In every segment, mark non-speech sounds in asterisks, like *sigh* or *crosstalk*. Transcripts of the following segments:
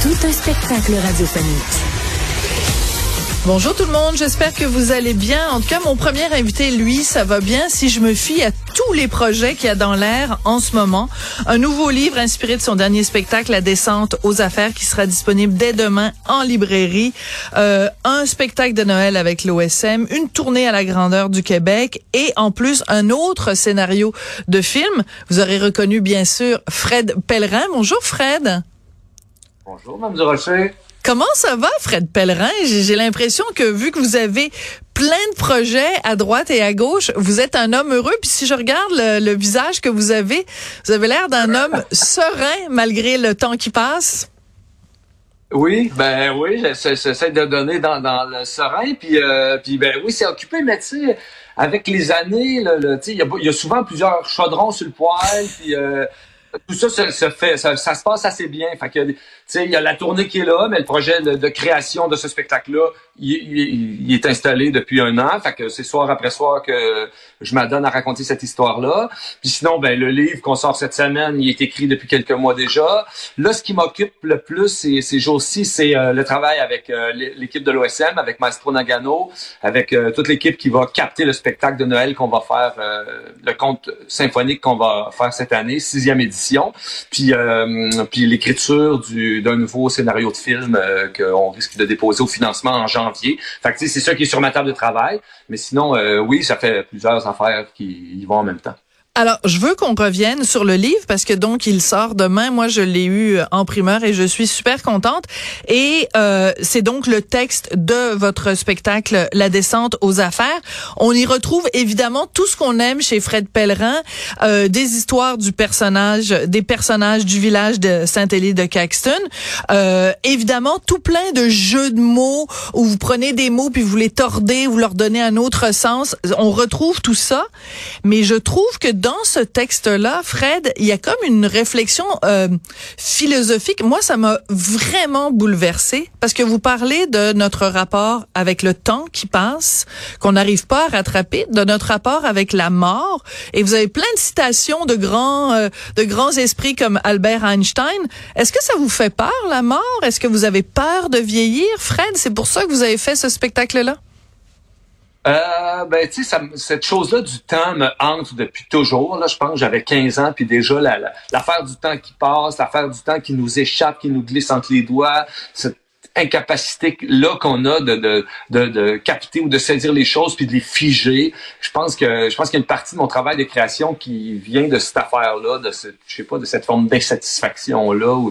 Tout un spectacle radiophonique. Bonjour tout le monde, j'espère que vous allez bien. En tout cas, mon premier invité, lui, ça va bien si je me fie à tous les projets qu'il y a dans l'air en ce moment. Un nouveau livre inspiré de son dernier spectacle, La descente aux affaires, qui sera disponible dès demain en librairie. Euh, un spectacle de Noël avec l'OSM, une tournée à la grandeur du Québec et en plus un autre scénario de film. Vous aurez reconnu bien sûr Fred Pellerin. Bonjour Fred. Bonjour, Mme Durocher. Comment ça va, Fred Pellerin? J'ai l'impression que vu que vous avez plein de projets à droite et à gauche, vous êtes un homme heureux. Puis si je regarde le, visage que vous avez, vous avez l'air d'un homme *laughs* serein malgré le temps qui passe. Oui, ben oui, j'essaie de donner dans, le serein, puis euh, puis ben oui, c'est occupé, mais tu sais, avec les années, il y, a, souvent plusieurs chaudrons sur le poêle, puis euh, tout ça se, fait, ça, ça, se passe assez bien. Fait que sais, il y a la tournée qui est là, mais le projet de, création de ce spectacle-là, il, est installé depuis un an. Fait que c'est soir après soir que je m'adonne à raconter cette histoire-là. Puis sinon, ben le livre qu'on sort cette semaine, il est écrit depuis quelques mois déjà. Là, ce qui m'occupe le plus ces, ces jours-ci, c'est euh, le travail avec euh, l'équipe de l'OSM, avec Maestro Nagano, avec euh, toute l'équipe qui va capter le spectacle de Noël qu'on va faire, le conte symphonique qu'on va faire cette année, sixième édition. Puis, puis l'écriture du d'un nouveau scénario de film euh, qu'on risque de déposer au financement en janvier. Fait que c'est ça qui est sur ma table de travail. Mais sinon, euh, oui, ça fait plusieurs affaires qui y vont en même temps. Alors, je veux qu'on revienne sur le livre parce que donc il sort demain. Moi, je l'ai eu en primeur et je suis super contente. Et euh, c'est donc le texte de votre spectacle La descente aux affaires. On y retrouve évidemment tout ce qu'on aime chez Fred Pellerin, euh, des histoires du personnage, des personnages du village de Saint-Élie de Caxton. Euh, évidemment, tout plein de jeux de mots où vous prenez des mots puis vous les tordez, vous leur donnez un autre sens. On retrouve tout ça, mais je trouve que dans ce texte-là, Fred, il y a comme une réflexion euh, philosophique. Moi, ça m'a vraiment bouleversé parce que vous parlez de notre rapport avec le temps qui passe, qu'on n'arrive pas à rattraper, de notre rapport avec la mort. Et vous avez plein de citations de grands, euh, de grands esprits comme Albert Einstein. Est-ce que ça vous fait peur, la mort? Est-ce que vous avez peur de vieillir, Fred? C'est pour ça que vous avez fait ce spectacle-là? Euh, ben, tu sais, cette chose-là du temps me hante depuis toujours. Là, je pense que j'avais 15 ans, puis déjà, l'affaire du temps qui passe, l'affaire du temps qui nous échappe, qui nous glisse entre les doigts, cette incapacité-là qu'on a de, de, de, capter ou de saisir les choses puis de les figer. Je pense que je pense qu'il y a une partie de mon travail de création qui vient de cette affaire-là, de cette, je sais pas, de cette forme d'insatisfaction-là.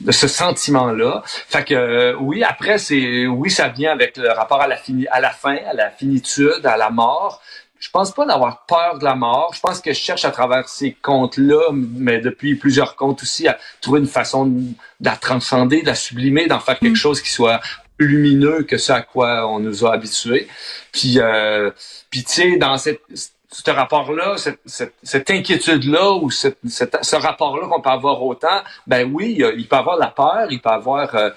De ce sentiment-là. Fait que euh, oui, après c'est oui, ça vient avec le rapport à la fini, à la fin, à la finitude, à la mort. Je pense pas d'avoir peur de la mort. Je pense que je cherche à travers ces contes-là, mais depuis plusieurs contes aussi, à trouver une façon de la transcender, de la sublimer, d'en faire quelque mm. chose qui soit plus lumineux que ce à quoi on nous a habitués. Puis, euh, puis tu sais, dans cette ce rapport-là, cette, cette, cette inquiétude-là ou cette, ce rapport-là qu'on peut avoir autant, ben oui, il, peut avoir la peur, il peut avoir, euh,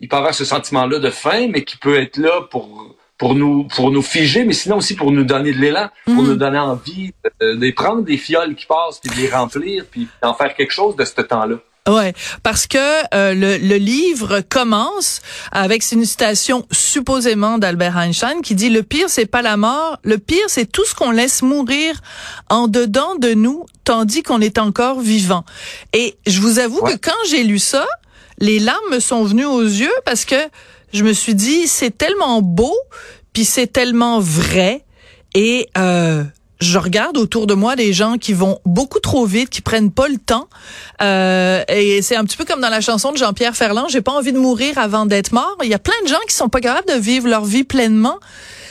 il peut avoir ce sentiment-là de faim, mais qui peut être là pour pour nous pour nous figer, mais sinon aussi pour nous donner de l'élan, pour mm. nous donner envie de, de, prendre des fioles qui passent puis de les remplir puis d'en faire quelque chose de ce temps-là. Ouais, parce que euh, le, le, livre commence avec une citation supposément d'Albert Einstein qui dit le pire c'est pas la mort, le pire c'est tout ce qu'on laisse mourir en dedans de nous tandis qu'on est encore vivant. Et je vous avoue que quand j'ai lu ça, les larmes me sont venues aux yeux parce que je me suis dit c'est tellement beau puis c'est tellement vrai et euh, je regarde autour de moi des gens qui vont beaucoup trop vite, qui prennent pas le temps. Euh, et c'est un petit peu comme dans la chanson de Jean-Pierre Ferland, j'ai pas envie de mourir avant d'être mort. Il y a plein de gens qui sont pas capables de vivre leur vie pleinement.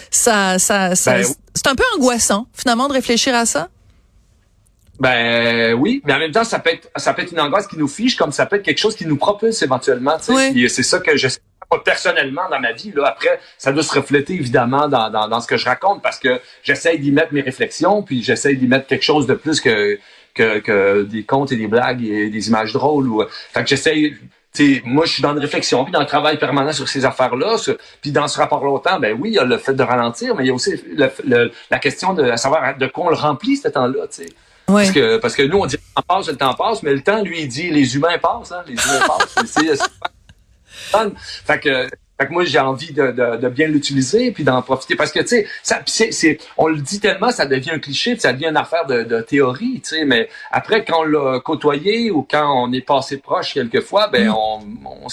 Ça, ça, ça ben, c'est un peu angoissant finalement de réfléchir à ça. Ben oui, mais en même temps, ça peut être ça peut être une angoisse qui nous fiche, comme ça peut être quelque chose qui nous propulse éventuellement. Oui. C'est ça que je personnellement dans ma vie. Là, après, ça doit se refléter évidemment dans, dans, dans ce que je raconte parce que j'essaye d'y mettre mes réflexions, puis j'essaye d'y mettre quelque chose de plus que, que, que des contes et des blagues et des images drôles. Ou, fait que j'essaye T'sais, moi, je suis dans une réflexion, puis dans un travail permanent sur ces affaires-là. Puis dans ce rapport au temps, ben oui, il y a le fait de ralentir, mais il y a aussi le, la question de savoir de quoi on le remplit, ce temps-là. Ouais. Parce, que, parce que nous, on dit le temps passe, le temps passe, mais le temps, lui, il dit les humains passent. Hein, les humains passent. Fait que fait que moi, j'ai envie de, de, de bien l'utiliser puis d'en profiter parce que, tu sais, ça, c'est, c'est, on le dit tellement, ça devient un cliché ça devient une affaire de, de théorie, tu sais, mais après, quand on l'a côtoyé ou quand on est passé proche quelquefois, ben, mm. on, on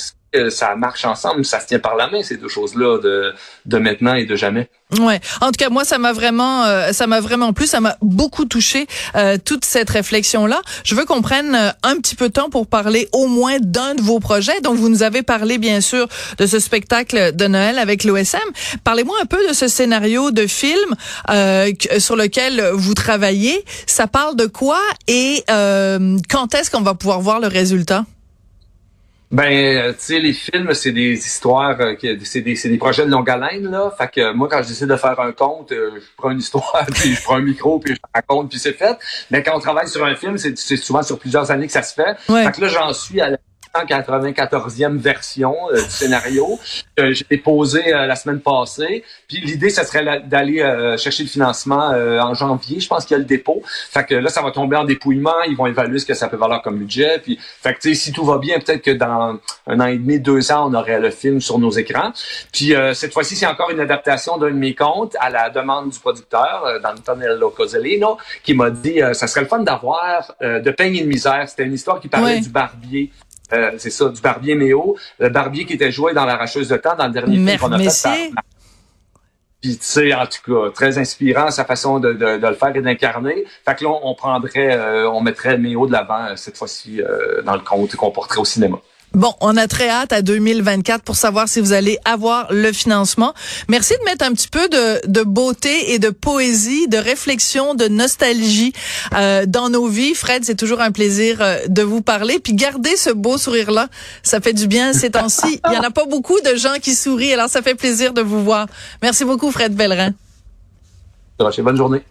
ça marche ensemble, ça se tient par la main ces deux choses-là de, de maintenant et de jamais. Ouais. En tout cas, moi, ça m'a vraiment, euh, ça m'a vraiment plu, ça m'a beaucoup touché euh, toute cette réflexion-là. Je veux qu'on prenne euh, un petit peu de temps pour parler au moins d'un de vos projets. Donc, vous nous avez parlé bien sûr de ce spectacle de Noël avec l'OSM. Parlez-moi un peu de ce scénario de film sur lequel vous travaillez. Ça parle de quoi et quand est-ce qu'on va pouvoir voir le résultat? Ben, euh, tu sais, les films, c'est des histoires, euh, c'est des, des projets de longue haleine, là. Fait que moi, quand j'essaie de faire un conte, euh, je prends une histoire, *laughs* puis je prends un micro, puis je raconte, puis c'est fait. Mais quand on travaille sur un film, c'est souvent sur plusieurs années que ça se fait. Fait que là, j'en suis à la 194e version euh, du scénario que j'ai déposé euh, la semaine passée. Puis l'idée, ce serait d'aller euh, chercher le financement en janvier. Je pense qu'il y a le dépôt. Fait que là, ça va tomber en dépouillement. Ils vont évaluer ce que ça peut valoir comme budget. Puis, fait que si tout va bien, peut-être que dans un an et demi, deux ans, on aurait le film sur nos écrans. Puis cette fois-ci, c'est encore une adaptation d'un de mes contes à la demande du producteur, D'Antonello Cozzolino, qui m'a dit ça serait le fun d'avoir de peigne et de misère. C'était une histoire qui parlait du barbier euh, c'est ça, du Barbier Méo. Le Barbier qui était joué dans l'arracheuse de temps dans le dernier film qu'on a fait. Puis tu sais, en tout cas, très inspirant sa façon de, de, de le faire et d'incarner. Fait que là, on, prendrait, euh, on mettrait Méo de l'avant euh, cette fois-ci dans le compte qu'on porterait au cinéma. Bon, on a très hâte à 2024 pour savoir si vous allez avoir le financement. Merci de mettre un petit peu de, de beauté et de poésie, de réflexion, de nostalgie euh, dans nos vies. Fred, c'est toujours un plaisir euh, de vous parler. Puis gardez ce beau sourire-là, ça fait du bien ces temps-ci. Il y en a pas beaucoup de gens qui sourient, alors ça fait plaisir de vous voir. Merci beaucoup, Fred Bellerin. Bonne journée.